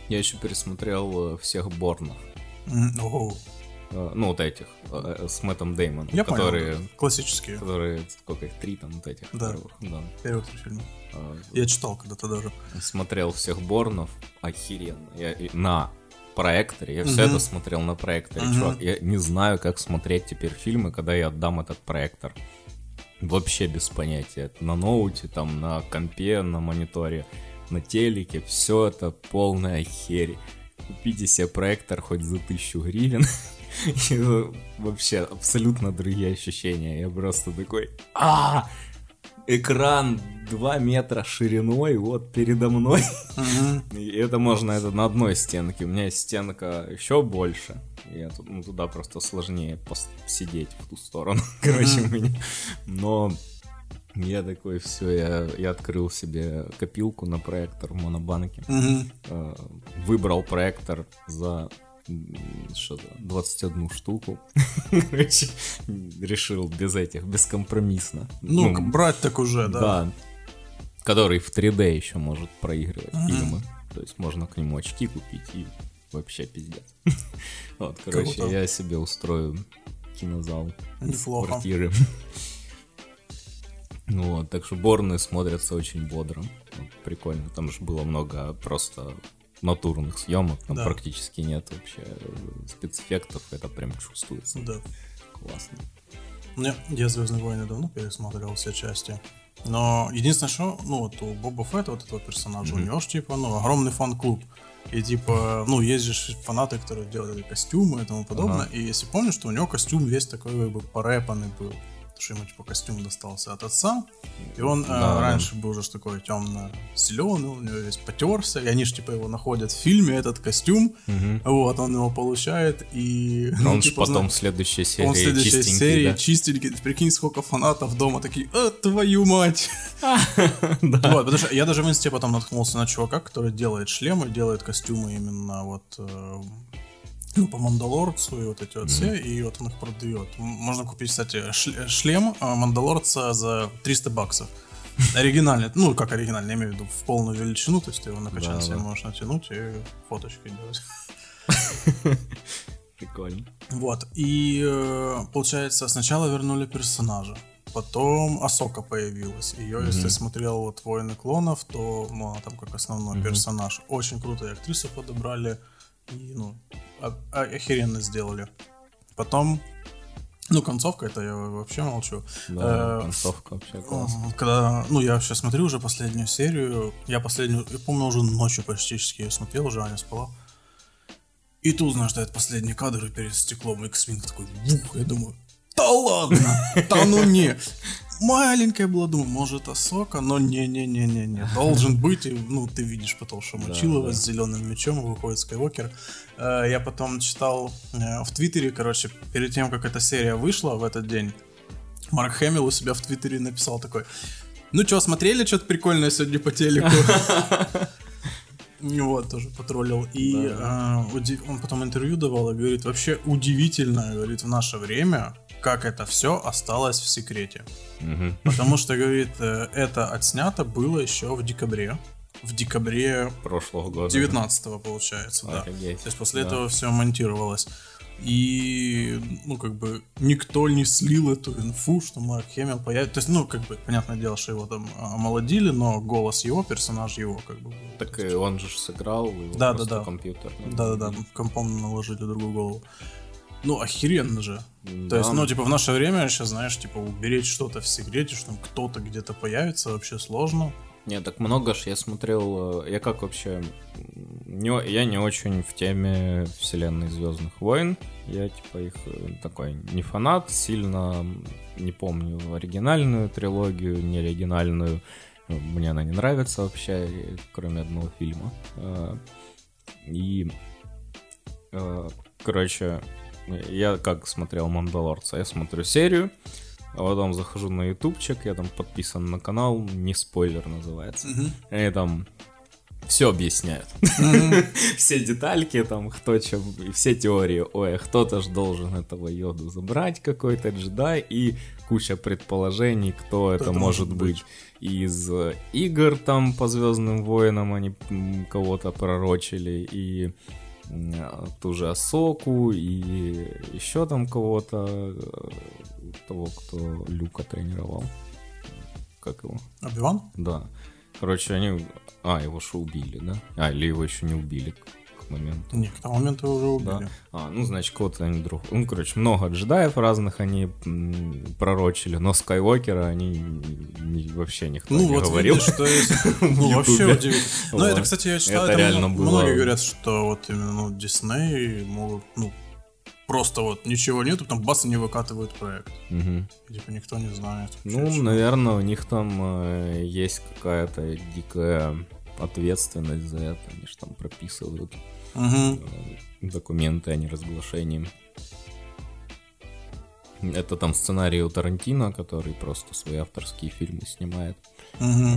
я еще пересмотрел э, всех Борнов. Э, Ну, вот этих, э, с Мэттом Деймоном, Я которые, понял. Классические. которые, сколько их, три там вот этих Да. первых, да. Первый три фильма. А, Я читал когда-то даже. Смотрел всех Борнов, охеренно. Я и- на проекторе, я все Мгм. это смотрел на проекторе, Мгм. чувак. Я не знаю, как смотреть теперь фильмы, когда я отдам этот проектор. Вообще без понятия. На ноуте, там, на компе, на мониторе, на телеке. Все это полная херь. Купите себе проектор хоть за тысячу гривен. И вообще абсолютно другие ощущения. Я просто такой... а Экран 2 метра шириной, вот передо мной. И это можно это на одной стенке. У меня есть стенка еще больше. Я тут, ну, туда просто сложнее сидеть в ту сторону. Короче, у меня. Но я такой, все, я, я открыл себе копилку на проектор в монобанке. Э, Выбрал проектор за что-то 21 штуку. Короче, решил без этих, бескомпромиссно. Ну, к- брать так уже, да. Да. Который в 3D еще может проигрывать Мгм. фильмы. То есть можно к нему очки купить и вообще пиздец. Вот, короче, Круто. я себе устрою кинозал Неплохо. квартиры. Ну вот, так что Борны смотрятся очень бодро. Вот, Прикольно. Там же было много просто натурных съемок, там Да. практически нет вообще спецэффектов, это прям чувствуется. Да. Классно. Не, я Звездные войны давно пересматривал все части. Но единственное, что, ну, вот у Боба Фетта, вот этого персонажа, у него ж, типа, ну, огромный фан-клуб. И, типа, ну, есть же фанаты, которые делают костюмы и тому подобное. И если помнишь, что у него костюм весь такой, как бы, порэпанный был. Что ему, типа, костюм достался от отца. И он э, Да, да. раньше был уже такой темно-зеленый, у него весь потерся. И они же, типа, его находят в фильме, этот костюм. Вот, он его получает. И, Но ну, он же типа, потом в следующей серии он в следующей чистенький, серии да? чистенький. Прикинь, сколько фанатов дома такие, а, твою мать. Вот, потому что я даже в инсте потом наткнулся на чувака, который делает шлемы, делает костюмы именно вот э, по Мандалорцу и вот эти вот все, и вот он их продает. Можно купить, кстати, шле- шлем э, Мандалорца за 300 баксов. Оригинальный, ну как оригинальный, я имею в виду в полную величину, то есть ты его накачать Да, себе да. можешь натянуть и фоточки делать. Прикольно. Вот, и э, получается, сначала вернули персонажа, потом Асока появилась. Ее, если смотрел вот «Войны клонов», то ну, она там как основной персонаж. Очень круто и актрису подобрали, и, ну, охеренно сделали. Потом, ну, концовка, это я вообще молчу. Да, Э, концовка вообще. Ага, Когда, ну, я сейчас смотрю уже последнюю серию, я последнюю, я помню, уже ночью практически ее смотрел, уже Аня спала. И тут, знаешь, стоят последние кадры перед стеклом, и X-Wing такой, бух, я думаю, да ладно, да ну не. Маленькая была, думаю, может, Асока, но не-не-не-не-не. Должен быть, и, ну, ты видишь потом, что Мочилова да. с зеленым мечом, выходит Скайуокер. Э, Я потом читал э, в Твиттере, короче, перед тем, как эта серия вышла в этот день, Марк Хэмилл у себя в Твиттере написал такой, ну что, смотрели что-то прикольное сегодня по телеку? Вот, тоже потроллил. И э, уди- он потом интервью давал и говорит, вообще удивительно, говорит, в наше время, как это все осталось в секрете. Мгм. Потому что, говорит, э, это отснято было еще в декабре. В декабре Прошлого года. 19 получается, да. Офигеть. То есть после Да. этого все монтировалось. И, ну, как бы, никто не слил эту инфу, что Марк Хэмилл появится. То есть, ну, как бы, понятное дело, что его там омолодили, но голос его, персонаж его, как бы... Так и он же сыграл, его Да, да, да. компьютер. Да-да-да, компом наложили другую голову. Ну, охеренно же. То Да. есть, ну, типа, в наше время сейчас, знаешь, типа, уберечь что-то в секрете, что кто-то где-то появится, вообще сложно. Не, так много ж я смотрел. э, Я как вообще. Не, я не очень в теме вселенной Звездных войн. Я типа их э, такой не фанат, сильно не помню оригинальную трилогию, не оригинальную. Мне она не нравится вообще, кроме одного фильма. Э, И, короче, я как смотрел Мандалорца, я смотрю серию, а потом захожу на ютубчик, я там подписан на канал, не спойлер называется. И они там все объясняют. Все детальки, там, кто чем, и все теории. Ой, а кто-то же должен этого йоду забрать, какой-то джедай, и куча предположений, кто это это может может быть. Из э, игр там по Звездным войнам они кого-то пророчили, и ту же Асоку, и еще там кого-то, э, того, кто Люка тренировал. Как его? Обиван? Да. Короче, они... А, его что убили, да? А, или его еще не убили к, моменту. Не, к тому моменту его уже Да. убили. А, ну, значит, кого-то они друг... Ну, короче, много джедаев разных они пророчили, но Скайуокера они не- вообще никто Ну не вот говорил. видишь, что есть... Ну вообще удивительно. Ну это, кстати, я считаю, Это реально было. многие говорят, что вот именно ну, Дисней могут, ну, просто вот ничего нету, там бас они выкатывают проект. И, Типа никто не знает. Ну, что. наверное, у них там э, есть какая-то дикая ответственность за это. Они же там прописывают Э, документы о неразглашении. Это там сценарий у Тарантино, который просто свои авторские фильмы снимает. Э,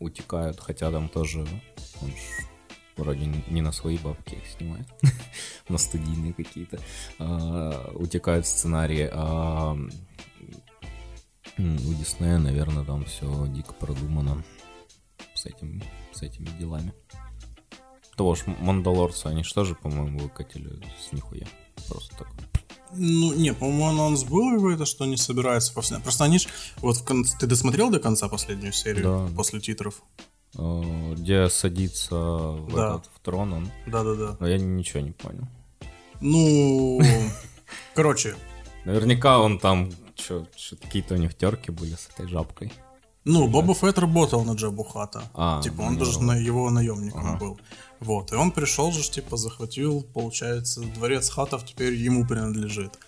Утекают, хотя там тоже он ж вроде не на свои бабки их снимает, на студийные какие-то. А, Утекают сценарии, а у Диснея, наверное, там все дико продумано с, этим, с этими делами. Того ж Мандалорца, они что же, по-моему, выкатили с нихуя. Просто так. Ну, не, по-моему, анонс был какой-то, что не собирается после... Просто они ж... Вот в кон- ты досмотрел до конца последнюю серию? Да. После титров? Э, Где садится в, Да. этот, в трон он. Да-да-да. Но я ничего не понял. Ну... Короче, Наверняка он там, что какие-то у них терки были с этой жабкой. Ну, Боба Фетт работал на Джабу Хата. А, типа, он ну, даже на его наемником Ага. был. Вот. И он пришел же, типа, захватил, получается, дворец Хатов теперь ему принадлежит.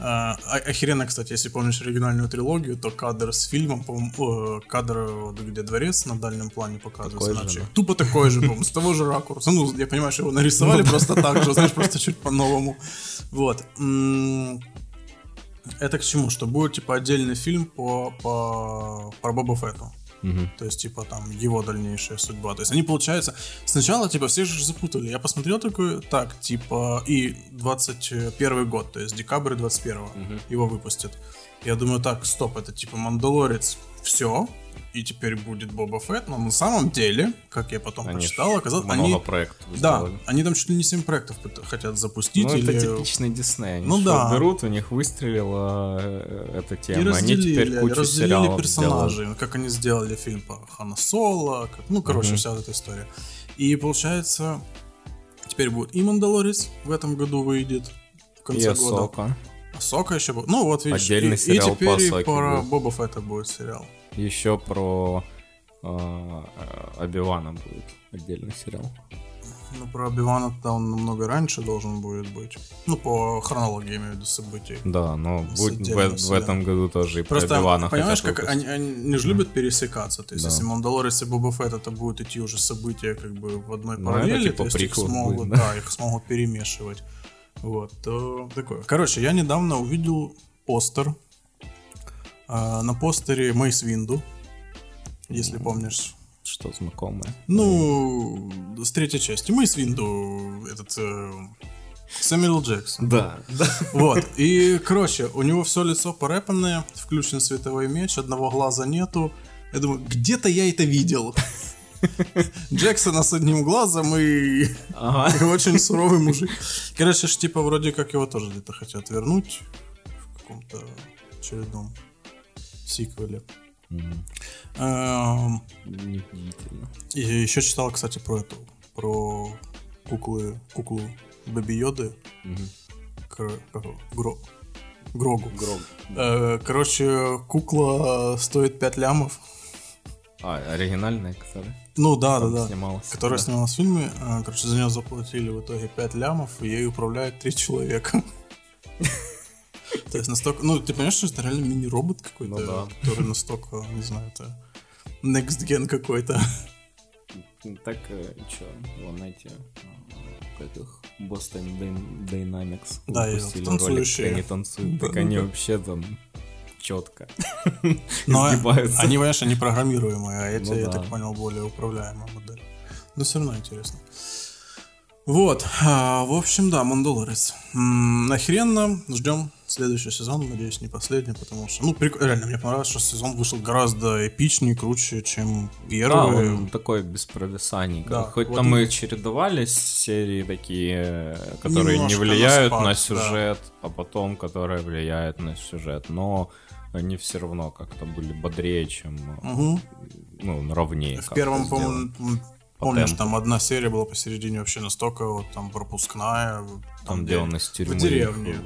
А, о- охеренно, кстати, если помнишь оригинальную трилогию, то кадр с фильмом, э, кадр, вот где дворец на дальнем плане показывается. Такой же, да. Тупо такой же, по-моему, с того же ракурса. Ну, я понимаю, что его нарисовали просто так же, знаешь, просто чуть по-новому. Вот. Это к чему? Что будет, типа, отдельный фильм по, по, про Боба Фетту. Мгм. То есть, типа, там, его дальнейшая судьба. То есть, они, получается, сначала, типа, все же запутали. Я посмотрел такой, так, типа, и 21 год, то есть, декабрь 21 его выпустят. Я думаю, так, стоп, это, типа, Мандалорец, все, и теперь будет Боба Фетт, но на самом деле, как я потом Они почитал, оказалось, много они... проектов Да, сделали. они там чуть ли не 7 проектов хотят запустить. Ну, или... это типичный Дисней. Они Ну да. берут, у них выстрелила э, эта И тема. Они разделили, теперь кучу разделили персонажей, делают. как они сделали фильм по Хана Соло, как- ну, короче, Мгм. вся эта история. И получается, теперь будет и Мандалорец в этом году выйдет в И конце года. Асока. Асока еще будет. Ну, вот видишь, Отдельный и, сериал и по теперь и Асоке про будет. Боба Фетта будет сериал. Еще про э, Обивана будет отдельный сериал. Ну, про Обивана он намного раньше должен будет быть. Ну, по хронологии, имею в виду, событий. Да, но будет в, в этом году тоже и про Просто, Обивана понимаешь, как выпустить. они, они же любят пересекаться. То есть, Да. если Мандалорец и Боба Фетт, это будут идти уже события как бы в одной Ну, это параллели, типа то есть их смогут, будет, да. да. их смогут перемешивать. Вот, то такое. Короче, я недавно увидел постер. А, на постере Мейс Винду, если помнишь. Что знакомое. Ну, с третьей части. Мейс Винду, этот... э, Сэмюэл Джексон. Да, да. Вот, и, короче, у него все лицо порэпанное, включен световой меч, одного глаза нету. Я думаю, где-то я это видел. Джексона с одним глазом и Ага. и очень суровый мужик. Короче, ж типа вроде как его тоже где-то хотят вернуть в каком-то очередном сиквеле. Неудивительно. И еще читал, кстати, про эту, про куклы, куклу Бэби Йоды? Гро- Грогу. Грог. Э, Короче, кукла стоит 5 лямов. А, оригинальная, которая Ну да, да, да. снималась. Которая Да. снималась в фильме. Э, Короче, за нее заплатили в итоге 5 лямов, и ей управляет 3 человека. То есть настолько... Ну, ты понимаешь, что это реально мини-робот какой-то, Ну да. который настолько, не знаю, это next gen какой-то. Так, что, вон эти, а, как их, Boston Dyn- Dynamics Да, выпустили танцующие. ролик, они танцуют, так они вообще там четко Но они, понимаешь, они программируемые, а эти, Ну я так понял, более управляемая модель. Но все равно интересно. Вот, а, в общем, да, Мандалорец. М, Охеренно, ждем следующий сезон, надеюсь, не последний, потому что, ну, прик- реально, мне понравилось, что сезон вышел гораздо эпичнее, круче, чем Да, первый. он такой без провисаний. Да, Хоть вот там и- и чередовались серии такие, которые не Немножко на влияют спад, на да. сюжет, а потом, которые влияют на сюжет. Но они все равно как-то были бодрее, чем Мгм. ну, ровнее. В первом, по-моему, помнишь, там одна серия была посередине вообще настолько вот там пропускная. Там, где он из тюрьмы. деревне. их-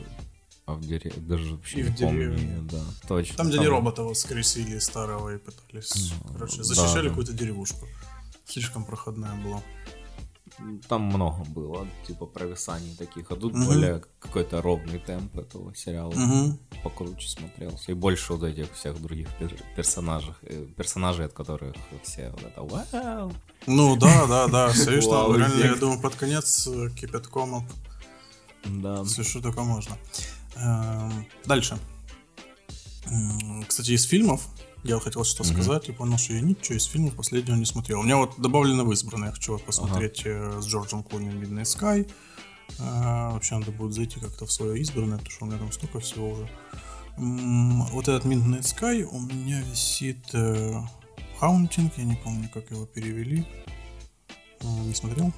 А в деревне, даже вообще И не в помню, деревне. да, точно. Там, где они робота воскресили старого и пытались, короче, защищали Ну, да. какую-то деревушку. Слишком проходная была. Там много было, типа, провисаний таких, а тут Мгм. более какой-то ровный темп этого сериала. Угу. покруче смотрелся. И больше вот этих всех других пер- персонажей, э, персонажей, от которых все вот это вау. Ну да, да, да. Вау, реально, я думаю, под конец э, кипятком Да. все, что только можно. Эм, Дальше. Кстати, из фильмов я хотел что сказать, и понял, что я ничего из фильмов последнего не смотрел. У меня вот добавлено в избранное, я хочу вот посмотреть э, с Джорджем Клуни Midnight Sky. Э, Вообще надо будет зайти как-то в свое избранное, потому что у меня там столько всего уже. М, Вот этот Midnight Sky у меня висит э, Haunting, я не помню, как его перевели. М, Не смотрел?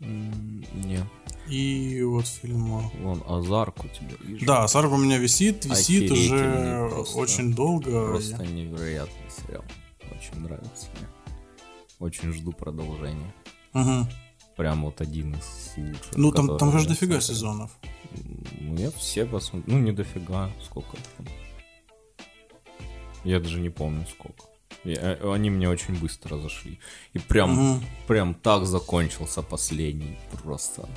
Не. И вот фильм... э, Вон, Азарк у тебя, видишь? Да, Сарг у меня висит, висит уже Охерительный просто. очень долго. Просто невероятный сериал. Очень нравится мне. Очень жду продолжения. Мгм. Прям вот один из лучших. Ну, там, там же я дофига смотрел. сезонов. Ну, я все посмотрел. Ну, не дофига. Сколько там? Я даже не помню, сколько. Э, они мне очень быстро зашли. И прям, Мгм. прям так закончился последний. Просто.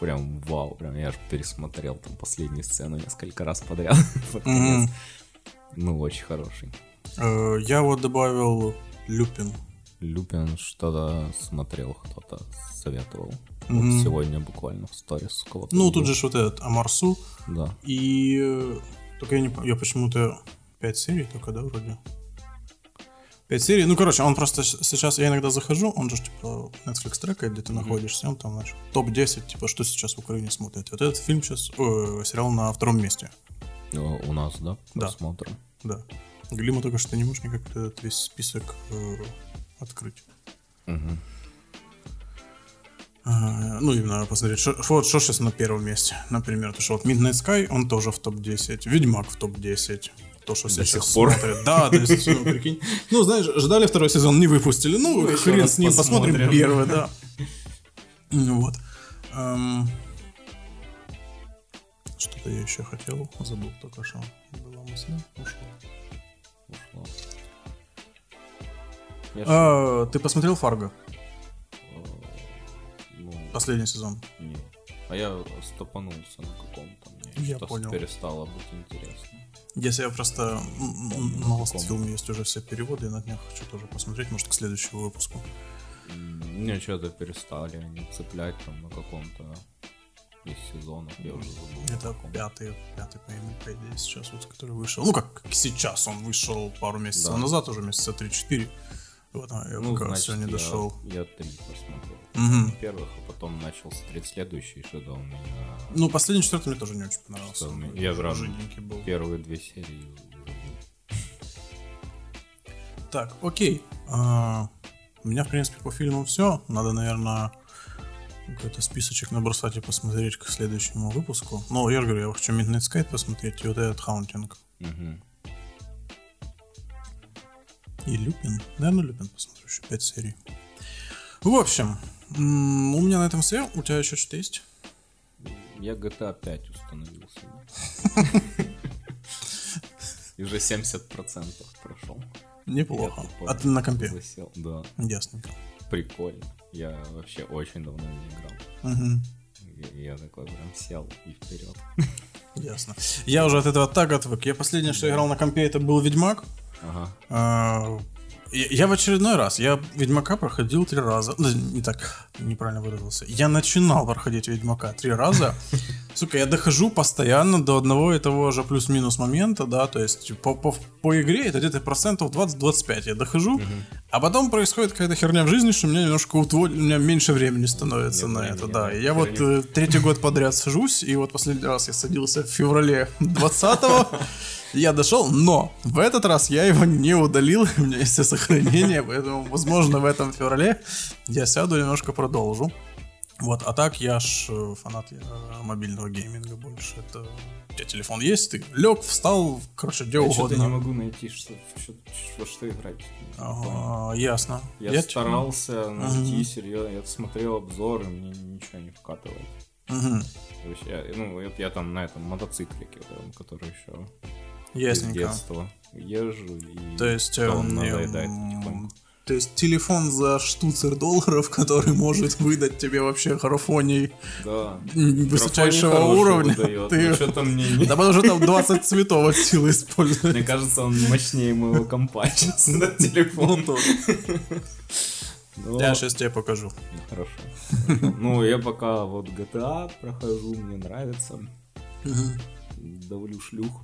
Прям вау. Прям я аж пересмотрел там последнюю сцену несколько раз подряд. Мгм. Ну, очень хороший. Э, Я вот добавил Люпин. Люпин что-то смотрел, кто-то советовал. Вот сегодня буквально в сторис кого-то. Ну, тут же вот этот Амарсу. Да. И... э, Только я не помню, я почему-то... Пять серий только, да, вроде? Пять серий. Ну, короче, он просто сейчас... Я иногда захожу, он же, типа, Netflix трекает, где ты находишься, он там, знаешь, топ-10, типа, что сейчас в Украине смотрят. Вот этот фильм сейчас... э, сериал на втором месте. У нас, да? Да. Посмотрим. Да. Глима только что ты не можешь никак этот весь список э, открыть. Мгм. А, ну, именно посмотреть, шо- вот что сейчас на первом месте. Например, то, что вот Midnight Sky, он тоже в топ-10. Ведьмак в топ-10. То, что До сих пор. смотрят. Да, то есть, ну, прикинь. Ну, знаешь, ждали второй сезон, не выпустили. Ну, еще хрен с ним, посмотрим посмотрим. первый, да. Ну, Вот. Эм, Что-то я еще хотел, забыл только что. Была мысль, ушла. Ушло. Я ж- А, Ты посмотрел Фарго? ну, Последний сезон. не. А я стопанулся на каком-то. Мне Я что-то понял. перестало быть интересно. Если я просто м, м, на каком? Лостфилме есть уже все переводы, я на днях хочу тоже посмотреть, может, к следующему выпуску. Мне что-то перестали они цеплять там на каком-то из сезонов. Я уже забыл. Это пятый, пятый по, имени- по идее, сейчас вот, который вышел. Ну, как сейчас он вышел пару месяцев Да. назад, уже месяца 3-4. Вот, а я Ну, раз значит, сегодня я, дошел. Я три посмотрел. Мгм. Первых, а потом начал смотреть следующий, что-то у меня Ну, последний четвертый мне тоже не очень понравился. Мне- я жиденький был. первые две серии Так, окей. А, У меня, в принципе, по фильму все. Надо, наверное, какой-то списочек набросать и посмотреть к следующему выпуску. Ну, я говорю, я хочу Midnight Sky посмотреть и вот этот Haunting. Мгм. И Люпин. Наверное, Люпин посмотрю еще 5 серий. В общем, у меня на этом все. У тебя еще что-то есть? Я GTA 5 установил себе. И уже 70% прошел. Неплохо. Я А ты на компе? Засел. Да, Ясненько. прикольно. Я вообще очень давно не играл. Мгм. И Я такой прям сел и вперед. Ясно. Я уже от этого так отвык. Я последнее, что играл на компе, это был Ведьмак. Ага. Я я в очередной раз, я Ведьмака проходил три раза. Да, Не так, неправильно выразился. Я начинал проходить Ведьмака три раза. Сука, я дохожу постоянно до одного и того же плюс-минус момента, да, то есть по, по, по игре это где-то процентов 20-25 я дохожу, а потом происходит какая-то херня в жизни, что у меня немножко утвор... у меня меньше времени становится Нет на времени, это, да. да, И я вот э, третий год подряд сажусь, и вот последний раз я садился в феврале 20-го, я дошел, но в этот раз я его не удалил, у меня есть все сохранения, поэтому, возможно, в этом феврале я сяду немножко продолжу. Вот, а так я ж э, фанат э, мобильного гейминга больше. Это у тебя телефон есть, ты лег, встал, короче, где Я что-то угодно. не могу найти, что, что, во что играть. Ага, ясно. Я, Я старался найти серьезно, я смотрел обзоры, мне ничего не вкатывает. Мгм. То есть я, ну, вот я там на этом мотоциклике, вот, который еще из Ясненько. детства езжу, и То есть, он надоедает потихоньку. То есть телефон за штуцер долларов, который может выдать тебе вообще Да. м, высочайшего уровня. выдает, Ты- что-то мне не... Да потому что там 20 цветов от силы использовать. Мне кажется, он мощнее моего компа сейчас на телефон. Но- Я сейчас тебе покажу. Ну, Хорошо. Ну, я пока вот GTA прохожу, мне нравится. Давлю шлюх.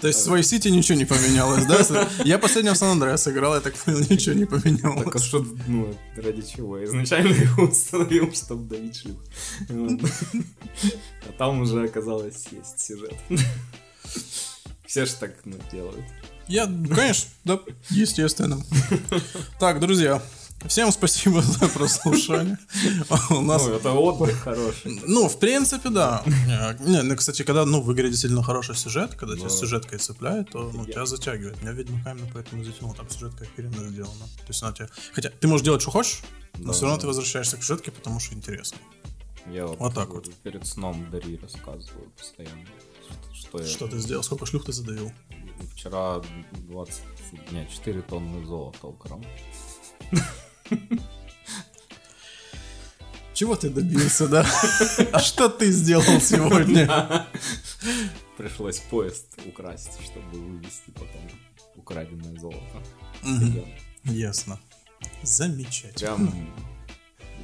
То есть в Vice City ничего не поменялось, да? Я последний в Сан Андреас играл, я так понял, ничего не Так а поменялось. что, ну, ради чего? Я изначально его установил, чтобы давить шлюх. А там уже оказалось есть сюжет. Все ж так ну, делают. Я, конечно, да, естественно. Так, друзья, всем спасибо за прослушивание. У нас Ну, это отдых хороший. Ну, в принципе, да. Не, ну, кстати, когда, ну, в игре действительно хороший сюжет, когда тебя сюжеткой цепляет, то, ну, тебя затягивает. Меня Ведьмака именно поэтому затянул, там сюжетка охеренно сделана. То есть она тебя... Хотя ты можешь делать, что хочешь, но все равно ты возвращаешься к сюжетке, потому что интересно. Я вот, Вот так вот. перед сном Дари рассказываю постоянно, что, я Что ты сделал? Сколько шлюх ты задавил? вчера 20, не, 4 тонны золота украл. Чего ты добился, да? А что ты сделал сегодня? Пришлось поезд украсть, чтобы вывести потом украденное золото. Ясно. Замечательно. Прям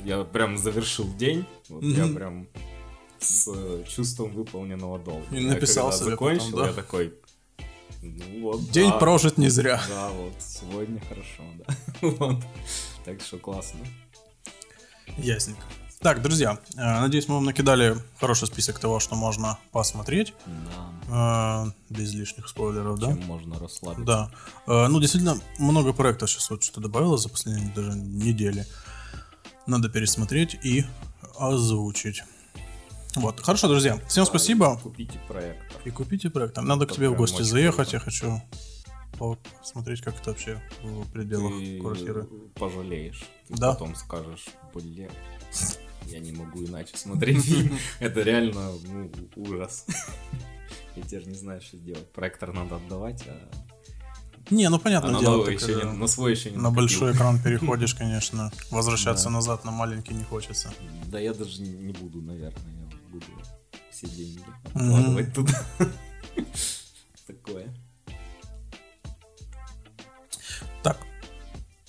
я прям завершил день, вот я прям с э, чувством выполненного долга. И Я написал когда себе закончил, потом, да? я такой, ну вот, День да, прожит не зря. Да, вот, сегодня хорошо, да. Вот. Так что классно. Ясненько. Так, друзья, э, надеюсь, мы вам накидали хороший список того, что можно посмотреть. Да, Э, Без лишних спойлеров, да? чем можно расслабиться. Да. Э, Ну, действительно, много проектов сейчас вот что добавилось за последние даже недели. Надо пересмотреть и озвучить. Вот. Хорошо, друзья. Всем Да, спасибо. и Купите проектор. И купите проект. Надо к Это тебе в гости заехать. круто. Я хочу посмотреть, как это вообще в пределах Ты квартиры. пожалеешь. Ты Да? потом скажешь, блин, я не могу иначе смотреть. Это реально ну, ужас. Я теперь не знаю, что делать. Проектор надо отдавать, а Не, ну а понятное на дело, еще когда не, на свой еще не на накопил. большой экран переходишь, конечно. Возвращаться Да. назад на маленький не хочется. Да я даже не буду, наверное, я буду все деньги откладывать туда. Такое.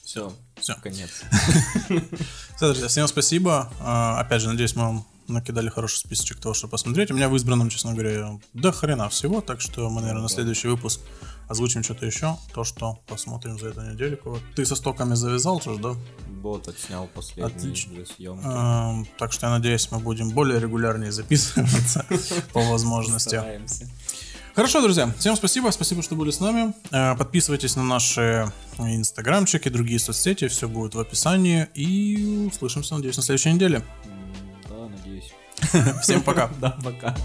Все, все. конец. Все, друзья, всем спасибо. А, Опять же, надеюсь, мы вам накидали хороший списочек того, что посмотреть. У меня в избранном, честно говоря, до хрена всего, так что мы, наверное, на Да. следующий выпуск озвучим что-то еще, то, что посмотрим за эту недельку. Ты со стоками завязал же, да? Бот отснял последние Отлично. уже съемки. Эм, Так что я надеюсь, мы будем более регулярнее записываться по возможности. Стараемся. Хорошо, друзья, всем спасибо, спасибо, что были с нами. Э, Подписывайтесь на наши инстаграмчики, другие соцсети, все будет в описании. И услышимся, надеюсь, на следующей неделе. Да, надеюсь. Всем пока. Да, пока.